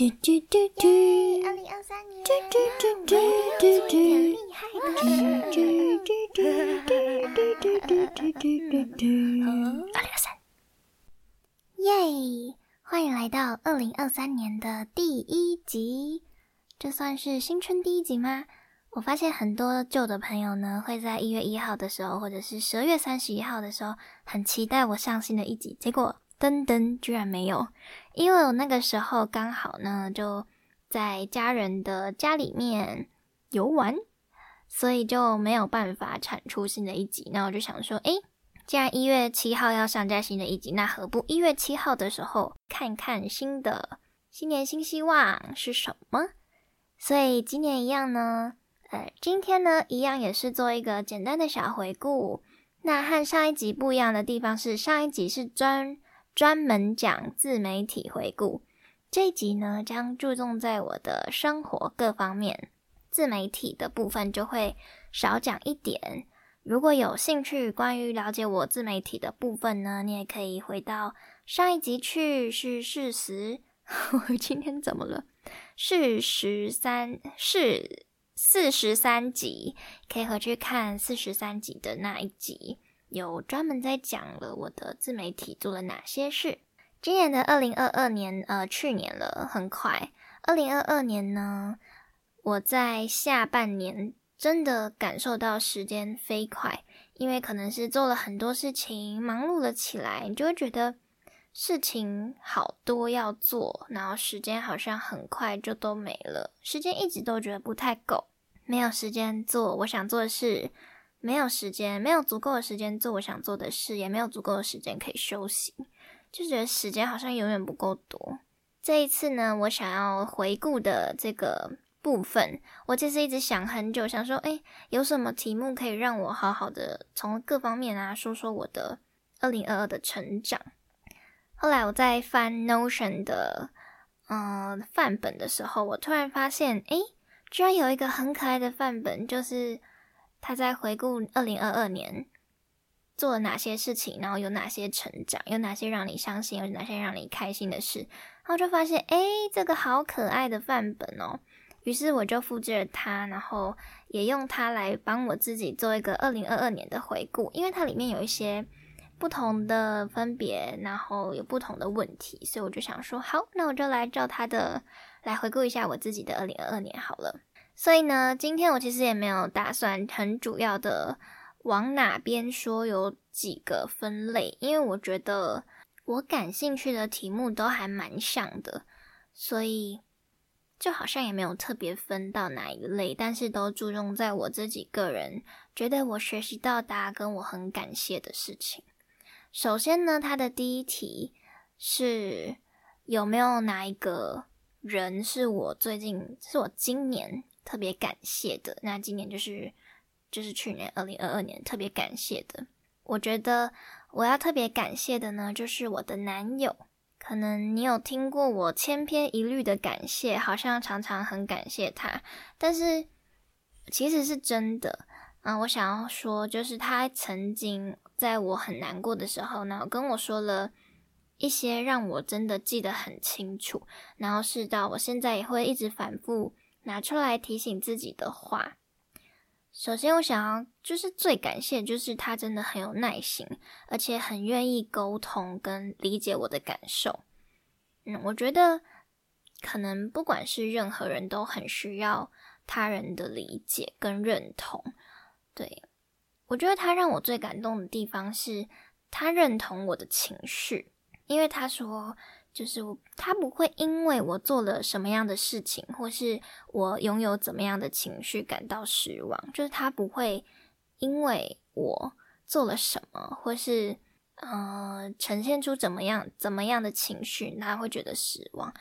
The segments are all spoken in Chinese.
嘟嘟嘟嘟，二零二三年，嘟嘟嘟嘟嘟嘟，厉害的嘟，嘟嘟嘟嘟嘟嘟嘟嘟嘟，二零二三，耶！欢迎来到二零二三年的第一集，这算是新春第一集吗？我发现很多旧的朋友呢，会在一月一号的时候，或者是十二月三十一号的时候，很期待我上新的一集，结果。噔噔，居然没有，因为我那个时候刚好呢就在家人的家里面游玩，所以就没有办法产出新的一集。那我就想说，诶，既然一月七号要上架新的一集，那何不一月七号的时候看看新的新年新希望是什么？所以今年一样呢，呃，今天呢一样也是做一个简单的小回顾。那和上一集不一样的地方是，上一集是专。专门讲自媒体回顾，这一集呢将注重在我的生活各方面，自媒体的部分就会少讲一点。如果有兴趣关于了解我自媒体的部分呢，你也可以回到上一集去，是事实。我今天怎么了？四十三是四十三集，可以回去看四十三集的那一集。有专门在讲了我的自媒体做了哪些事。今年的二零二二年，呃，去年了，很快。二零二二年呢，我在下半年真的感受到时间飞快，因为可能是做了很多事情，忙碌了起来，你就会觉得事情好多要做，然后时间好像很快就都没了。时间一直都觉得不太够，没有时间做我想做的事。没有时间，没有足够的时间做我想做的事，也没有足够的时间可以休息，就觉得时间好像永远不够多。这一次呢，我想要回顾的这个部分，我其实一直想很久，想说，哎，有什么题目可以让我好好的从各方面啊说说我的二零二二的成长。后来我在翻 Notion 的嗯范本的时候，我突然发现，哎，居然有一个很可爱的范本，就是。他在回顾二零二二年做了哪些事情，然后有哪些成长，有哪些让你伤心，有哪些让你开心的事，然后就发现，哎，这个好可爱的范本哦。于是我就复制了它，然后也用它来帮我自己做一个二零二二年的回顾，因为它里面有一些不同的分别，然后有不同的问题，所以我就想说，好，那我就来照它的来回顾一下我自己的二零二二年好了。所以呢，今天我其实也没有打算很主要的往哪边说，有几个分类，因为我觉得我感兴趣的题目都还蛮像的，所以就好像也没有特别分到哪一类，但是都注重在我自己个人觉得我学习到达跟我很感谢的事情。首先呢，它的第一题是有没有哪一个人是我最近是我今年。特别感谢的，那今年就是就是去年二零二二年特别感谢的。我觉得我要特别感谢的呢，就是我的男友。可能你有听过我千篇一律的感谢，好像常常很感谢他，但是其实是真的嗯。我想要说，就是他曾经在我很难过的时候呢，跟我说了一些让我真的记得很清楚，然后是到我现在也会一直反复。拿出来提醒自己的话，首先我想要就是最感谢，就是他真的很有耐心，而且很愿意沟通跟理解我的感受。嗯，我觉得可能不管是任何人都很需要他人的理解跟认同。对我觉得他让我最感动的地方是他认同我的情绪，因为他说。就是我，他不会因为我做了什么样的事情，或是我拥有怎么样的情绪感到失望。就是他不会因为我做了什么，或是呃呈现出怎么样怎么样的情绪，他会觉得失望。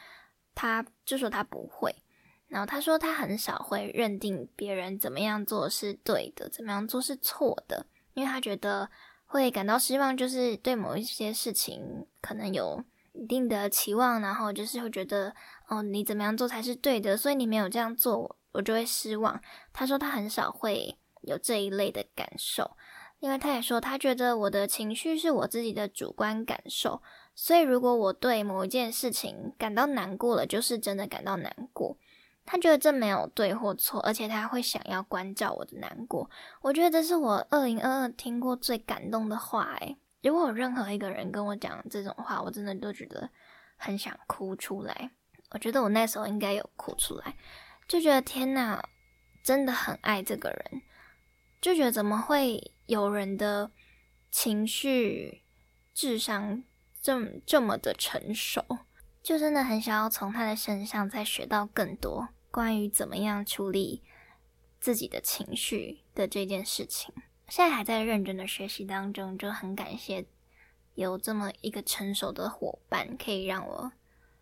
他就说他不会。然后他说他很少会认定别人怎么样做是对的，怎么样做是错的，因为他觉得会感到失望，就是对某一些事情可能有。一定的期望，然后就是会觉得，哦，你怎么样做才是对的，所以你没有这样做，我就会失望。他说他很少会有这一类的感受，因为他也说他觉得我的情绪是我自己的主观感受，所以如果我对某一件事情感到难过了，就是真的感到难过。他觉得这没有对或错，而且他会想要关照我的难过。我觉得这是我二零二二听过最感动的话。诶，如果有任何一个人跟我讲这种话，我真的都觉得很想哭出来。我觉得我那时候应该有哭出来，就觉得天呐，真的很爱这个人，就觉得怎么会有人的情绪智商这么这么的成熟，就真的很想要从他的身上再学到更多关于怎么样处理自己的情绪的这件事情。现在还在认真的学习当中，就很感谢有这么一个成熟的伙伴，可以让我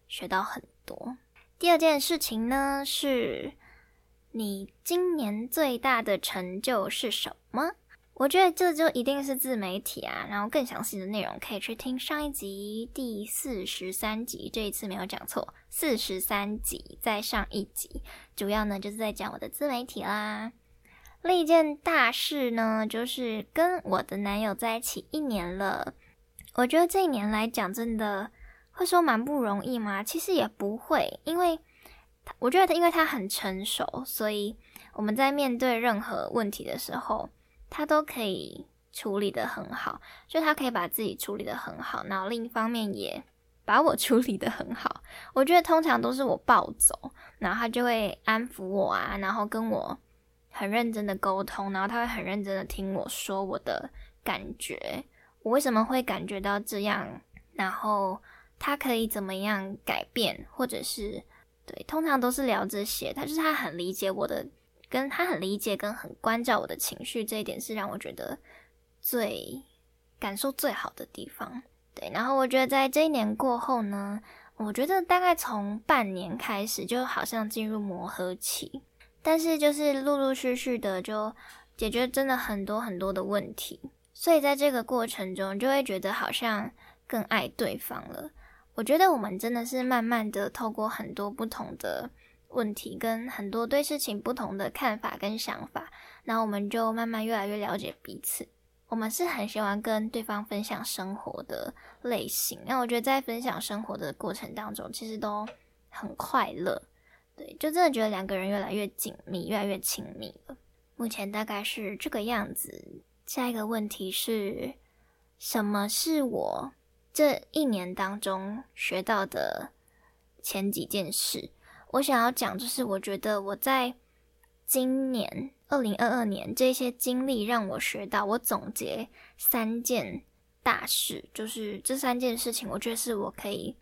学到很多。第二件事情呢，是你今年最大的成就是什么？我觉得这就一定是自媒体啊。然后更详细的内容可以去听上一集第四十三集，这一次没有讲错，四十三集在上一集，主要呢就是在讲我的自媒体啦。另一件大事呢，就是跟我的男友在一起一年了。我觉得这一年来讲，真的会说蛮不容易吗？其实也不会，因为我觉得他，因为他很成熟，所以我们在面对任何问题的时候，他都可以处理的很好。就他可以把自己处理的很好，然后另一方面也把我 处理的很好。我觉得通常都是我暴走，然后他就会安抚我啊，然后跟我。很认真的沟通，然后他会很认真的听我说我的感觉，我为什么会感觉到这样，然后他可以怎么样改变，或者是对，通常都是聊这些。他就是他很理解我的，跟他很理解跟很关照我的情绪，这一点是让我觉得最感受最好的地方。对，然后我觉得在这一年过后呢，我觉得大概从半年开始，就好像进入磨合期。但是就是陆陆续续的就解决真的很多很多的问题，所以在这个过程中就会觉得好像更爱对方了。我觉得我们真的是慢慢的透过很多不同的问题，跟很多对事情不同的看法跟想法，然后我们就慢慢越来越了解彼此。我们是很喜欢跟对方分享生活的类型，那我觉得在分享生活的过程当中，其实都很快乐。对，就真的觉得两个人越来越紧密，越来越亲密了。目前大概是这个样子。下一个问题是，什么是我这一年当中学到的前几件事？我想要讲，就是我觉得我在今年二零二二年这些经历让我学到，我总结三件大事，就是这三件事情，我觉得是我可以。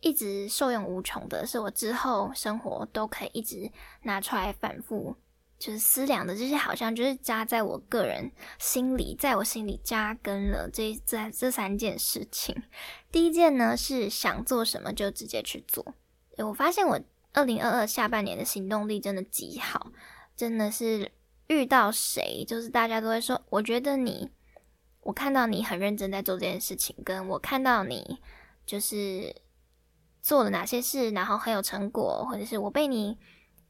一直受用无穷的，是我之后生活都可以一直拿出来反复，就是思量的这些，好像就是扎在我个人心里，在我心里扎根了。这这这三件事情，第一件呢是想做什么就直接去做。我发现我二零二二下半年的行动力真的极好，真的是遇到谁，就是大家都会说，我觉得你，我看到你很认真在做这件事情，跟我看到你就是。做了哪些事，然后很有成果，或者是我被你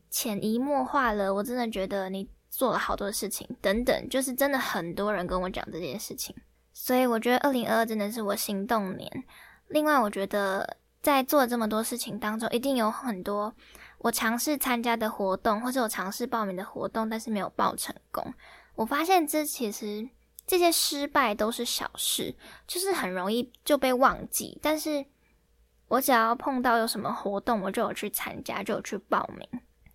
潜移默化了，我真的觉得你做了好多事情，等等，就是真的很多人跟我讲这件事情，所以我觉得二零二二真的是我行动年。另外，我觉得在做这么多事情当中，一定有很多我尝试参加的活动，或者我尝试报名的活动，但是没有报成功。我发现这其实这些失败都是小事，就是很容易就被忘记，但是。我只要碰到有什么活动，我就有去参加，就有去报名。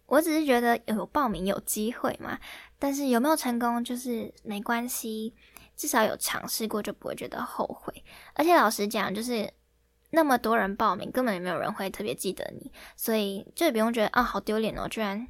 我只是觉得有报名有机会嘛，但是有没有成功就是没关系，至少有尝试过就不会觉得后悔。而且老实讲，就是那么多人报名，根本也没有人会特别记得你，所以就不用觉得啊好丢脸哦，居然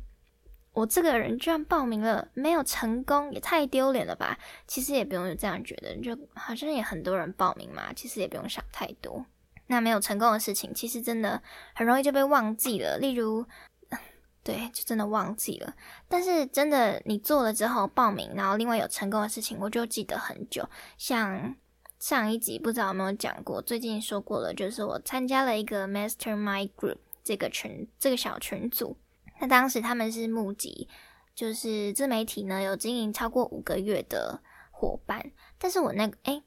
我这个人居然报名了没有成功，也太丢脸了吧？其实也不用这样觉得，就好像也很多人报名嘛，其实也不用想太多。那没有成功的事情，其实真的很容易就被忘记了。例如，对，就真的忘记了。但是真的，你做了之后报名，然后另外有成功的事情，我就记得很久。像上一集不知道有没有讲过，最近说过了，就是我参加了一个 Mastermind Group 这个群，这个小群组。那当时他们是募集，就是自媒体呢有经营超过五个月的伙伴。但是我那个，哎，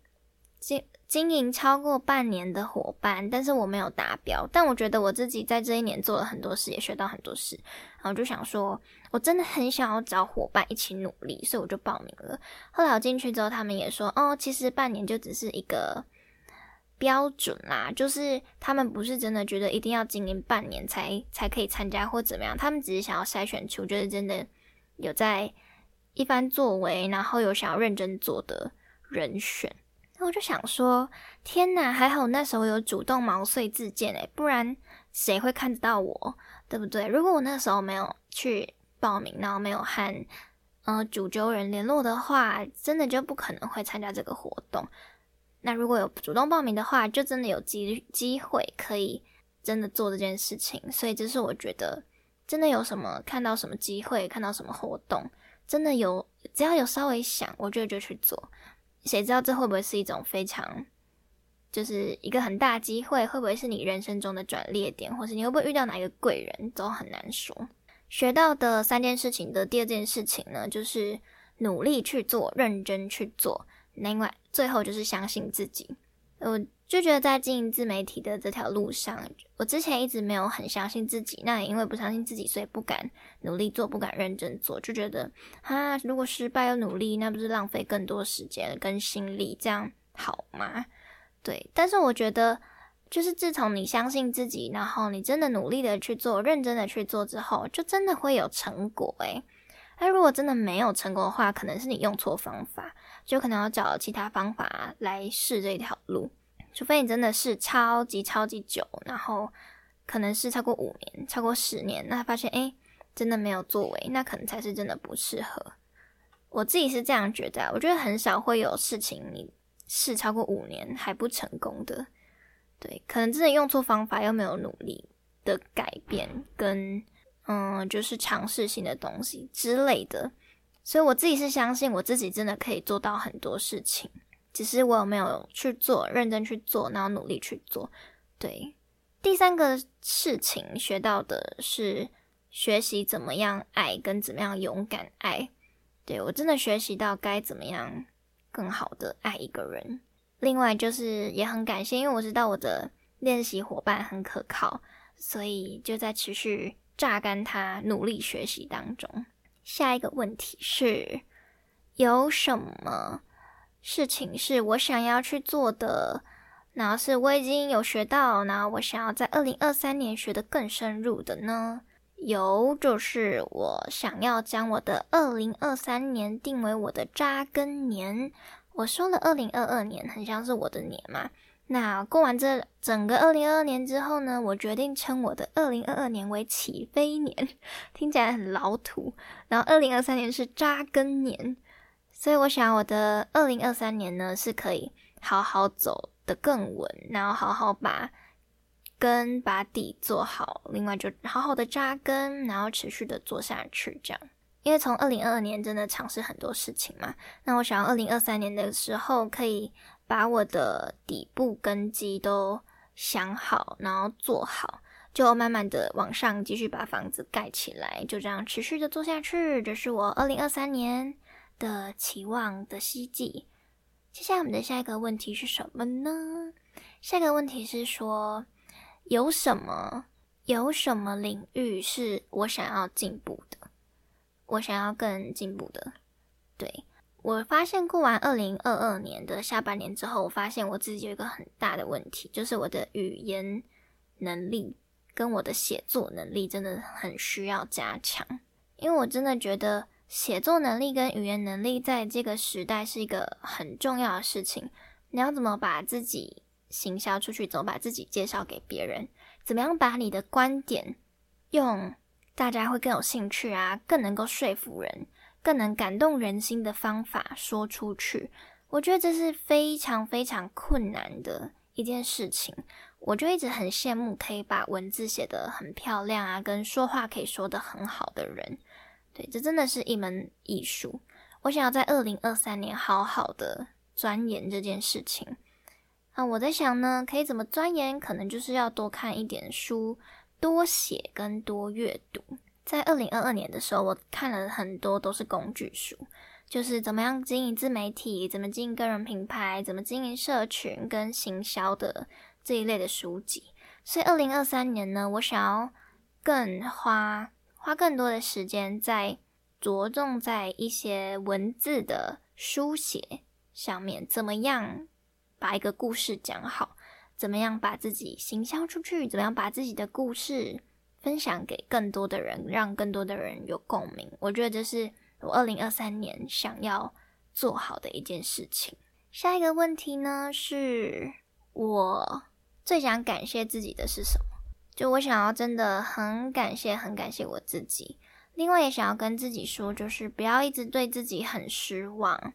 这。经营超过半年的伙伴，但是我没有达标。但我觉得我自己在这一年做了很多事，也学到很多事。然后就想说，我真的很想要找伙伴一起努力，所以我就报名了。后来我进去之后，他们也说，哦，其实半年就只是一个标准啦，就是他们不是真的觉得一定要经营半年才才可以参加或怎么样，他们只是想要筛选出就是真的有在一番作为，然后有想要认真做的人选。我就想说，天哪，还好那时候有主动毛遂自荐诶，不然谁会看得到我，对不对？如果我那时候没有去报名，然后没有和呃主揪人联络的话，真的就不可能会参加这个活动。那如果有主动报名的话，就真的有机机会可以真的做这件事情。所以这是我觉得，真的有什么看到什么机会，看到什么活动，真的有只要有稍微想，我觉得就去做。谁知道这会不会是一种非常，就是一个很大机会？会不会是你人生中的转捩点，或是你会不会遇到哪一个贵人，都很难说。学到的三件事情的第二件事情呢，就是努力去做，认真去做。另外，最后就是相信自己。我就觉得在经营自媒体的这条路上，我之前一直没有很相信自己。那也因为不相信自己，所以不敢努力做，不敢认真做，就觉得啊，如果失败又努力，那不是浪费更多时间跟心力？这样好吗？对。但是我觉得，就是自从你相信自己，然后你真的努力的去做，认真的去做之后，就真的会有成果。诶。那如果真的没有成功的话，可能是你用错方法。就可能要找其他方法来试这条路，除非你真的是超级超级久，然后可能是超过五年、超过十年，那发现哎，真的没有作为，那可能才是真的不适合。我自己是这样觉得，我觉得很少会有事情你试超过五年还不成功的，对，可能真的用错方法，又没有努力的改变跟嗯，就是尝试性的东西之类的。所以我自己是相信我自己真的可以做到很多事情，只是我有没有去做，认真去做，然后努力去做。对，第三个事情学到的是学习怎么样爱，跟怎么样勇敢爱。对我真的学习到该怎么样更好的爱一个人。另外就是也很感谢，因为我知道我的练习伙伴很可靠，所以就在持续榨干他努力学习当中。下一个问题是，有什么事情是我想要去做的？然后是我已经有学到，然后我想要在二零二三年学的更深入的呢？有，就是我想要将我的二零二三年定为我的扎根年。我说了，二零二二年很像是我的年嘛。那过完这整个二零二二年之后呢，我决定称我的二零二二年为起飞年，听起来很老土。然后二零二三年是扎根年，所以我想我的二零二三年呢是可以好好走的更稳，然后好好把根把底做好，另外就好好的扎根，然后持续的做下去，这样。因为从二零二二年真的尝试很多事情嘛，那我想二零二三年的时候可以。把我的底部根基都想好，然后做好，就慢慢的往上继续把房子盖起来，就这样持续的做下去。这是我二零二三年的期望的希冀。接下来我们的下一个问题是什么呢？下一个问题是说，有什么有什么领域是我想要进步的？我想要更进步的，对。我发现过完二零二二年的下半年之后，我发现我自己有一个很大的问题，就是我的语言能力跟我的写作能力真的很需要加强。因为我真的觉得写作能力跟语言能力在这个时代是一个很重要的事情。你要怎么把自己行销出去，怎么把自己介绍给别人，怎么样把你的观点用大家会更有兴趣啊，更能够说服人。更能感动人心的方法说出去，我觉得这是非常非常困难的一件事情。我就一直很羡慕可以把文字写得很漂亮啊，跟说话可以说得很好的人。对，这真的是一门艺术。我想要在二零二三年好好的钻研这件事情。那我在想呢，可以怎么钻研？可能就是要多看一点书，多写跟多阅读。在二零二二年的时候，我看了很多都是工具书，就是怎么样经营自媒体，怎么经营个人品牌，怎么经营社群跟行销的这一类的书籍。所以二零二三年呢，我想要更花花更多的时间在着重在一些文字的书写上面，怎么样把一个故事讲好，怎么样把自己行销出去，怎么样把自己的故事分享给更多的人，让更多的人有共鸣。我觉得这是。我二零二三年想要做好的一件事情。下一个问题呢，是我最想感谢自己的是什么？就我想要真的很感谢，很感谢我自己。另外也想要跟自己说，就是不要一直对自己很失望，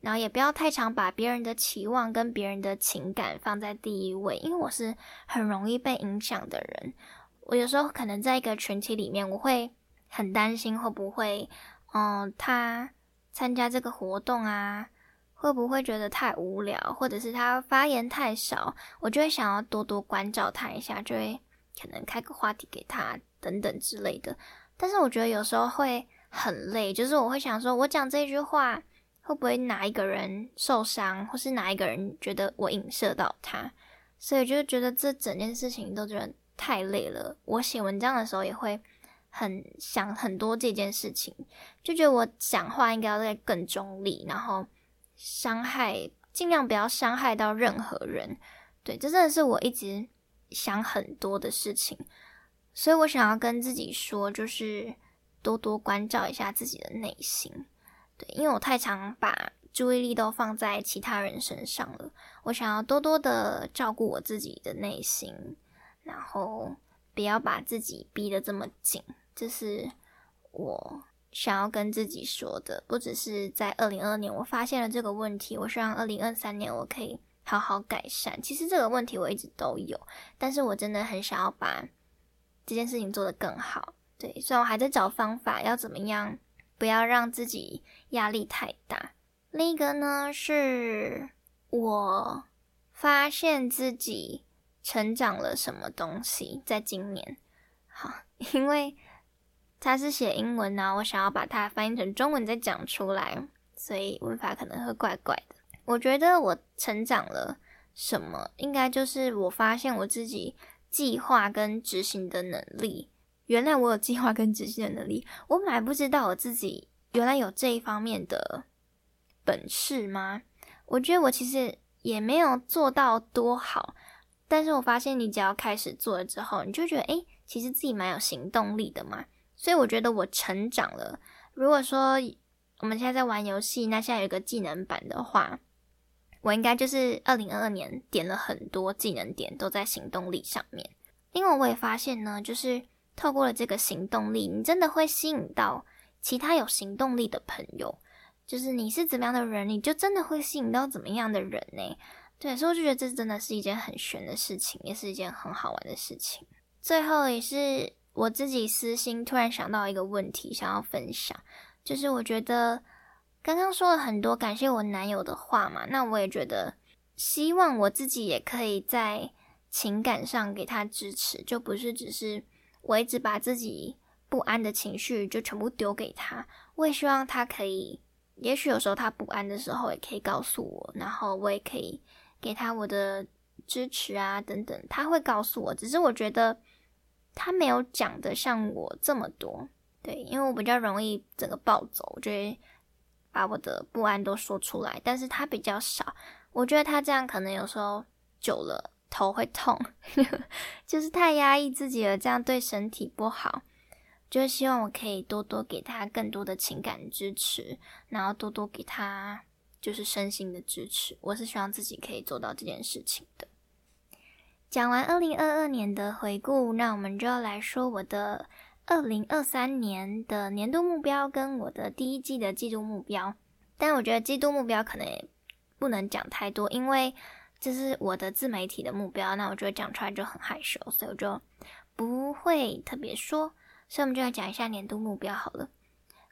然后也不要太常把别人的期望跟别人的情感放在第一位，因为我是很容易被影响的人。我有时候可能在一个群体里面，我会很担心会不会。嗯，他参加这个活动啊，会不会觉得太无聊，或者是他发言太少，我就会想要多多关照他一下，就会可能开个话题给他等等之类的。但是我觉得有时候会很累，就是我会想说，我讲这句话会不会哪一个人受伤，或是哪一个人觉得我影射到他，所以就觉得这整件事情都觉得太累了。我写文章的时候也会。很想很多这件事情，就觉得我讲话应该要再更中立，然后伤害尽量不要伤害到任何人。对，这真的是我一直想很多的事情，所以我想要跟自己说，就是多多关照一下自己的内心。对，因为我太常把注意力都放在其他人身上了，我想要多多的照顾我自己的内心，然后不要把自己逼得这么紧。这是我想要跟自己说的，不只是在二零二二年我发现了这个问题，我希望二零二三年我可以好好改善。其实这个问题我一直都有，但是我真的很想要把这件事情做得更好。对，虽然我还在找方法，要怎么样不要让自己压力太大。另一个呢，是我发现自己成长了什么东西，在今年，好，因为。它是写英文呢，我想要把它翻译成中文再讲出来，所以文法可能会怪怪的。我觉得我成长了什么，应该就是我发现我自己计划跟执行的能力。原来我有计划跟执行的能力，我本来不知道我自己原来有这一方面的本事吗？我觉得我其实也没有做到多好，但是我发现你只要开始做了之后，你就觉得诶，其实自己蛮有行动力的嘛。所以我觉得我成长了。如果说我们现在在玩游戏，那现在有个技能版的话，我应该就是二零二二年点了很多技能点都在行动力上面。因为我也发现呢，就是透过了这个行动力，你真的会吸引到其他有行动力的朋友。就是你是怎么样的人，你就真的会吸引到怎么样的人呢？对，所以我就觉得这真的是一件很玄的事情，也是一件很好玩的事情。最后也是。我自己私心突然想到一个问题，想要分享，就是我觉得刚刚说了很多感谢我男友的话嘛，那我也觉得希望我自己也可以在情感上给他支持，就不是只是我一直把自己不安的情绪就全部丢给他，我也希望他可以，也许有时候他不安的时候也可以告诉我，然后我也可以给他我的支持啊等等，他会告诉我，只是我觉得。他没有讲的像我这么多，对，因为我比较容易整个暴走，我觉得把我的不安都说出来。但是他比较少，我觉得他这样可能有时候久了头会痛，就是太压抑自己了，这样对身体不好。就是希望我可以多多给他更多的情感支持，然后多多给他就是身心的支持。我是希望自己可以做到这件事情的。讲完二零二二年的回顾，那我们就要来说我的二零二三年的年度目标跟我的第一季的季度目标。但我觉得季度目标可能也不能讲太多，因为这是我的自媒体的目标，那我觉得讲出来就很害羞，所以我就不会特别说。所以我们就来讲一下年度目标好了。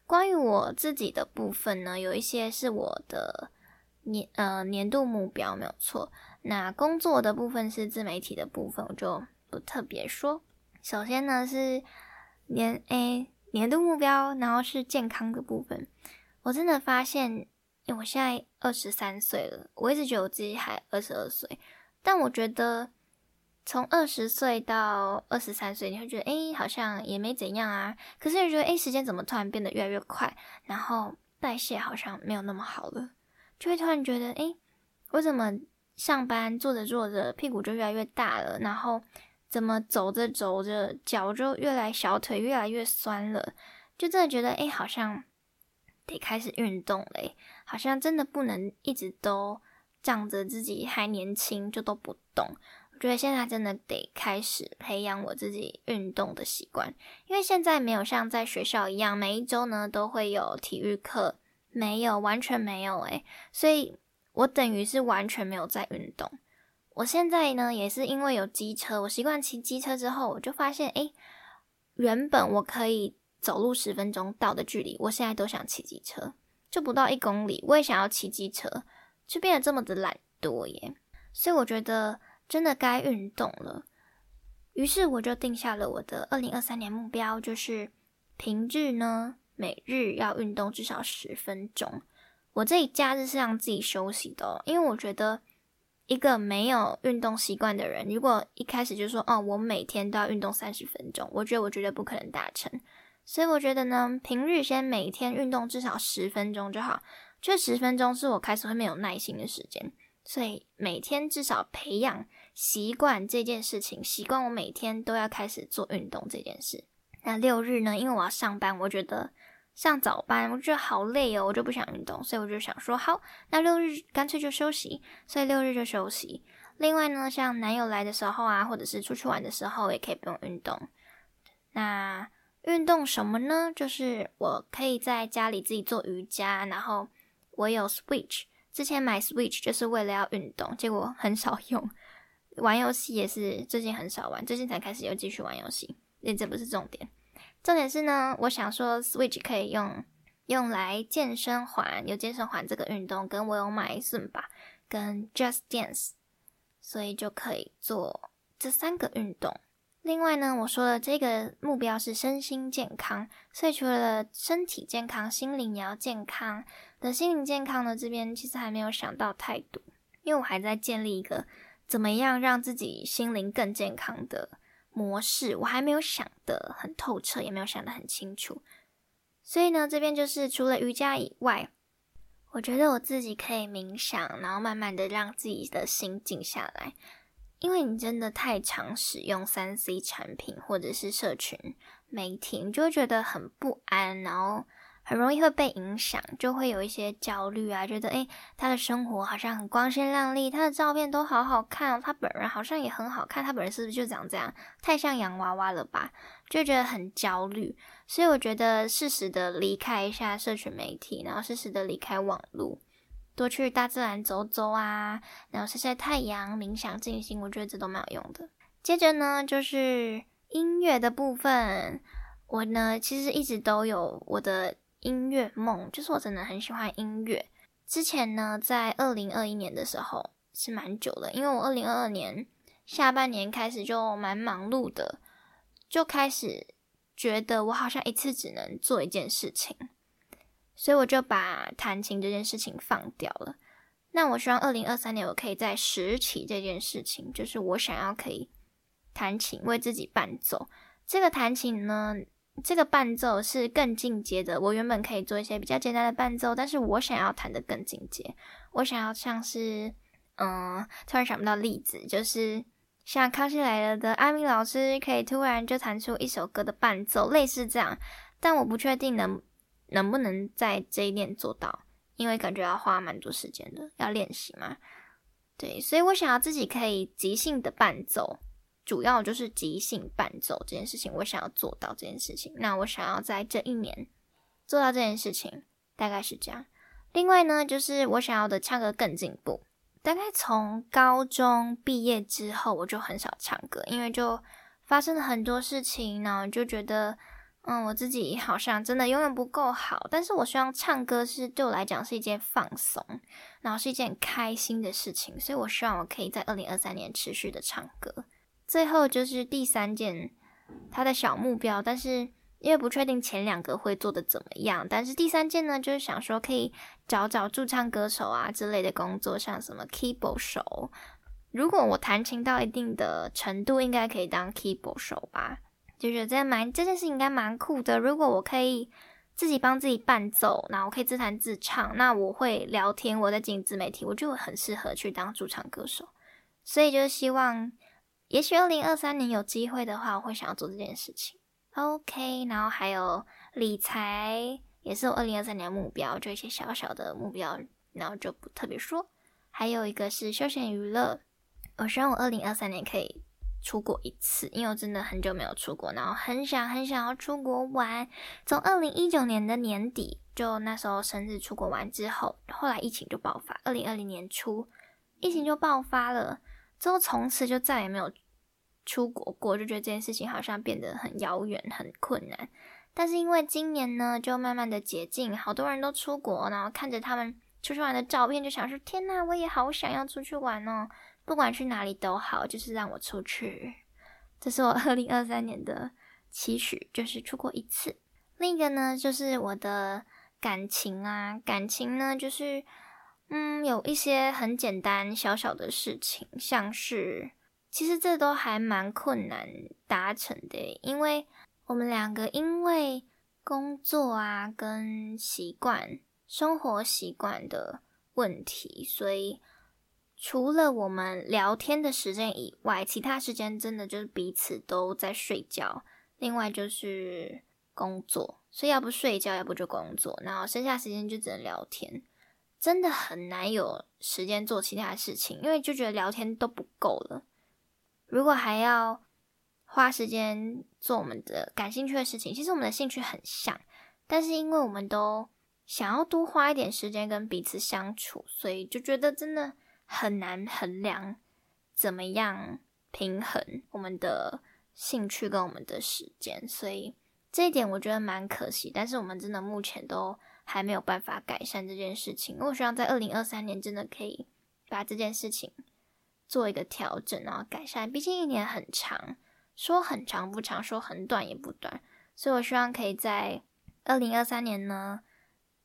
关于我自己的部分呢，有一些是我的年呃年度目标，没有错。那工作的部分是自媒体的部分，我就不特别说。首先呢是年诶年度目标，然后是健康的部分。我真的发现，因为我现在二十三岁了，我一直觉得我自己还二十二岁，但我觉得从二十岁到二十三岁，你会觉得诶，好像也没怎样啊。可是你觉得诶，时间怎么突然变得越来越快，然后代谢好像没有那么好了，就会突然觉得诶，我怎么上班做着做着屁股就越来越大了，然后怎么走着走着脚就越来小腿越来越酸了，就真的觉得哎，好像。得开始运动嘞，好像真的不能一直都仗着自己还年轻就都不动。我觉得现在真的得开始培养我自己运动的习惯，因为现在没有像在学校一样，每一周呢都会有体育课，没有，完全没有诶，所以我等于是完全没有在运动。我现在呢也是因为有机车，我习惯骑机车之后，我就发现，诶，原本我可以。走路十分钟到的距离，我现在都想骑机车，就不到一公里，我也想要骑机车，就变得这么的懒惰耶。所以我觉得真的该运动了。于是我就定下了我的二零二三年目标，就是平日呢每日要运动至少十分钟。我这一假日是让自己休息的，因为我觉得一个没有运动习惯的人，如果一开始就说哦，我每天都要运动三十分钟，我觉得我绝对不可能达成。所以我觉得呢，平日先每天运动至少十分钟就好。这十分钟是我开始会没有耐心的时间，所以每天至少培养习惯这件事情，习惯我每天都要开始做运动这件事。那六日呢，因为我要上班，我觉得上早班，我觉得好累哦，我就不想运动，所以我就想说，好，那六日干脆就休息，所以六日就休息。另外呢，像男友来的时候啊，或者是出去玩的时候，也可以不用运动。那运动什么呢？就是我可以在家里自己做瑜伽，然后我有 Switch，之前买 Switch 就是为了要运动，结果很少用。玩游戏也是最近很少玩，最近才开始又继续玩游戏。那这不是重点，重点是呢，我想说 Switch 可以用用来健身环，有健身环这个运动，跟我有买 Zumba 跟 Just Dance，所以就可以做这三个运动。另外呢，我说的这个目标是身心健康，所以除了身体健康，心灵也要健康。的心灵健康呢，这边其实还没有想到太多，因为我还在建立一个怎么样让自己心灵更健康的模式，我还没有想得很透彻，也没有想得很清楚。所以呢，这边就是除了瑜伽以外，我觉得我自己可以冥想，然后慢慢的让自己的心静下来。因为你真的太常使用三 C 产品或者是社群媒体，你就会觉得很不安，然后很容易会被影响，就会有一些焦虑啊，觉得诶，他的生活好像很光鲜亮丽，他的照片都好好看，他本人好像也很好看，他本人是不是就长这样？太像洋娃娃了吧？就觉得很焦虑，所以我觉得适时的离开一下社群媒体，然后适时的离开网络。多去大自然走走啊，然后晒晒太阳、冥想、静心，我觉得这都蛮有用的。接着呢，就是音乐的部分。我呢，其实一直都有我的音乐梦，就是我真的很喜欢音乐。之前呢，在二零二一年的时候是蛮久的，因为我二零二二年下半年开始就蛮忙碌的，就开始觉得我好像一次只能做一件事情。所以我就把弹琴这件事情放掉了。那我希望二零二三年我可以在拾起这件事情，就是我想要可以弹琴为自己伴奏。这个弹琴呢，这个伴奏是更进阶的。我原本可以做一些比较简单的伴奏，但是我想要弹的更进阶。我想要像是，嗯，突然想不到例子，就是像康熙来了的阿明老师，可以突然就弹出一首歌的伴奏，类似这样。但我不确定能。能不能在这一点做到？因为感觉要花蛮多时间的，要练习嘛。对，所以我想要自己可以即兴的伴奏，主要就是即兴伴奏这件事情，我想要做到这件事情。那我想要在这一年做到这件事情，大概是这样。另外呢，就是我想要的唱歌更进步。大概从高中毕业之后，我就很少唱歌，因为就发生了很多事情，然后就觉得。嗯，我自己好像真的永远不够好，但是我希望唱歌是对我来讲是一件放松，然后是一件开心的事情，所以我希望我可以在二零二三年持续的唱歌。最后就是第三件他的小目标，但是因为不确定前两个会做的怎么样，但是第三件呢，就是想说可以找找驻唱歌手啊之类的工作，像什么 keyboard 手。如果我弹琴到一定的程度，应该可以当 keyboard 手吧？就觉得蛮这件事应该蛮酷的。如果我可以自己帮自己伴奏，然后可以自弹自唱，那我会聊天，我在经营自媒体，我就很适合去当驻唱歌手。所以就是希望，也许二零二三年有机会的话，我会想要做这件事情。OK，然后还有理财也是我二零二三年的目标，就一些小小的目标，然后就不特别说。还有一个是休闲娱乐，我希望我二零二三年可以出国一次，因为我真的很久没有出国，然后很想很想要出国玩。从二零一九年的年底，就那时候生日出国玩之后，后来疫情就爆发，二零二零年初疫情就爆发了，之后从此就再也没有。出国过就觉得这件事情好像变得很遥远、很困难，但是因为今年呢，就慢慢的解禁，好多人都出国，然后看着他们出去玩的照片，就想说：天呐，我也好想要出去玩哦！不管去哪里都好，就是让我出去。这是我二零二三年的期许，就是出国一次。另一个呢，就是我的感情啊，感情呢，就是嗯，有一些很简单小小的事情，像是。其实这都还蛮困难达成的，因为我们两个因为工作啊跟习惯、生活习惯的问题，所以除了我们聊天的时间以外，其他时间真的就是彼此都在睡觉。另外就是工作，所以要不睡觉，要不就工作，然后剩下时间就只能聊天，真的很难有时间做其他事情，因为就觉得聊天都不够了。如果还要花时间做我们的感兴趣的事情，其实我们的兴趣很像，但是因为我们都想要多花一点时间跟彼此相处，所以就觉得真的很难衡量怎么样平衡我们的兴趣跟我们的时间，所以这一点我觉得蛮可惜。但是我们真的目前都还没有办法改善这件事情。我希望在二零二三年真的可以把这件事情。做一个调整，然后改善。毕竟一年很长，说很长不长，说很短也不短。所以我希望可以在二零二三年呢，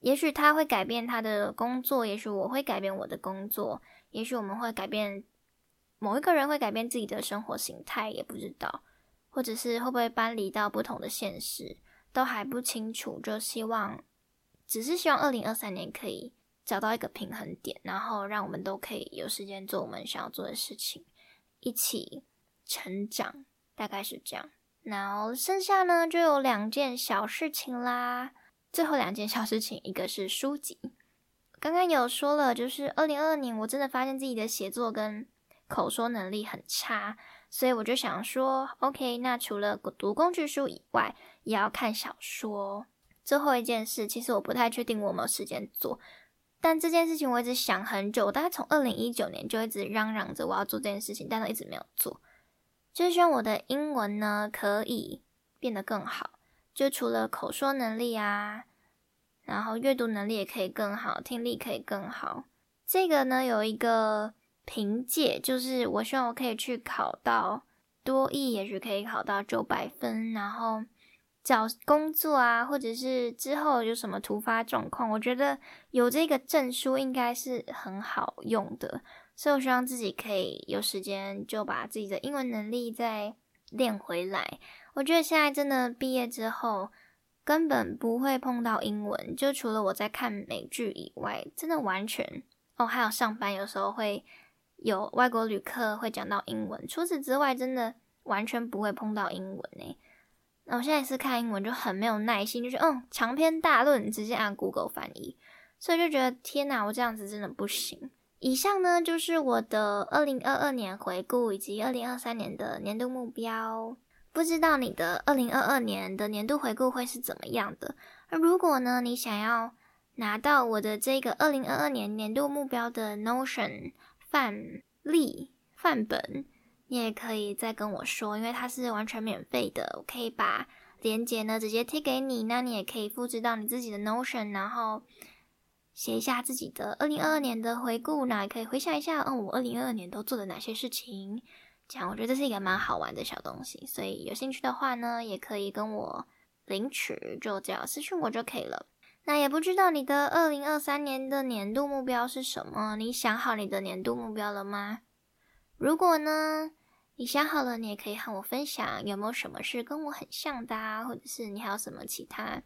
也许他会改变他的工作，也许我会改变我的工作，也许我们会改变某一个人会改变自己的生活形态，也不知道，或者是会不会搬离到不同的现实，都还不清楚。就希望，只是希望二零二三年可以。找到一个平衡点，然后让我们都可以有时间做我们想要做的事情，一起成长，大概是这样。然后剩下呢就有两件小事情啦。最后两件小事情，一个是书籍。刚刚有说了，就是二零二二年我真的发现自己的写作跟口说能力很差，所以我就想说，OK，那除了读工具书以外，也要看小说。最后一件事，其实我不太确定我有没有时间做。但这件事情我一直想很久，我大概从二零一九年就一直嚷嚷着我要做这件事情，但是一直没有做。就是希望我的英文呢可以变得更好，就除了口说能力啊，然后阅读能力也可以更好，听力可以更好。这个呢有一个凭借，就是我希望我可以去考到多译，也许可以考到九百分，然后。找工作啊，或者是之后有什么突发状况，我觉得有这个证书应该是很好用的，所以我希望自己可以有时间就把自己的英文能力再练回来。我觉得现在真的毕业之后根本不会碰到英文，就除了我在看美剧以外，真的完全哦，还有上班有时候会有外国旅客会讲到英文，除此之外真的完全不会碰到英文诶。那我现在是看英文就很没有耐心，就是嗯长篇大论直接按 Google 翻译，所以就觉得天哪，我这样子真的不行。以上呢就是我的二零二二年回顾以及二零二三年的年度目标。不知道你的二零二二年的年度回顾会是怎么样的？而如果呢你想要拿到我的这个二零二二年年度目标的 Notion 范例范本。你也可以再跟我说，因为它是完全免费的，我可以把链接呢直接贴给你。那你也可以复制到你自己的 Notion，然后写一下自己的二零二二年的回顾，那也可以回想一下，嗯，我二零二二年都做了哪些事情。这样我觉得这是一个蛮好玩的小东西，所以有兴趣的话呢，也可以跟我领取，就只要私信我就可以了。那也不知道你的二零二三年的年度目标是什么？你想好你的年度目标了吗？如果呢，你想好了，你也可以和我分享，有没有什么是跟我很像的啊？或者是你还有什么其他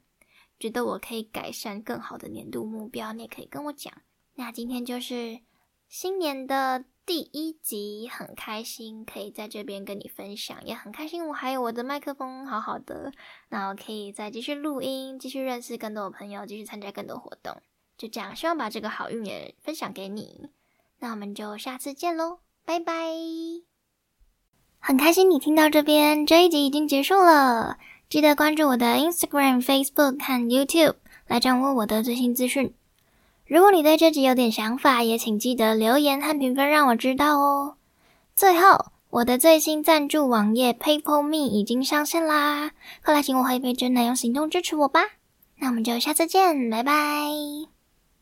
觉得我可以改善更好的年度目标，你也可以跟我讲。那今天就是新年的。第一集很开心，可以在这边跟你分享，也很开心我还有我的麦克风好好的，那我可以再继续录音，继续认识更多的朋友，继续参加更多活动。就这样，希望把这个好运也分享给你。那我们就下次见喽，拜拜！很开心你听到这边，这一集已经结束了。记得关注我的 Instagram、Facebook 和 YouTube 来掌握我的最新资讯。如果你对这集有点想法，也请记得留言和评分让我知道哦。最后，我的最新赞助网页 PayPal Me 已经上线啦，快来请我喝一杯真奶，用行动支持我吧。那我们就下次见，拜拜。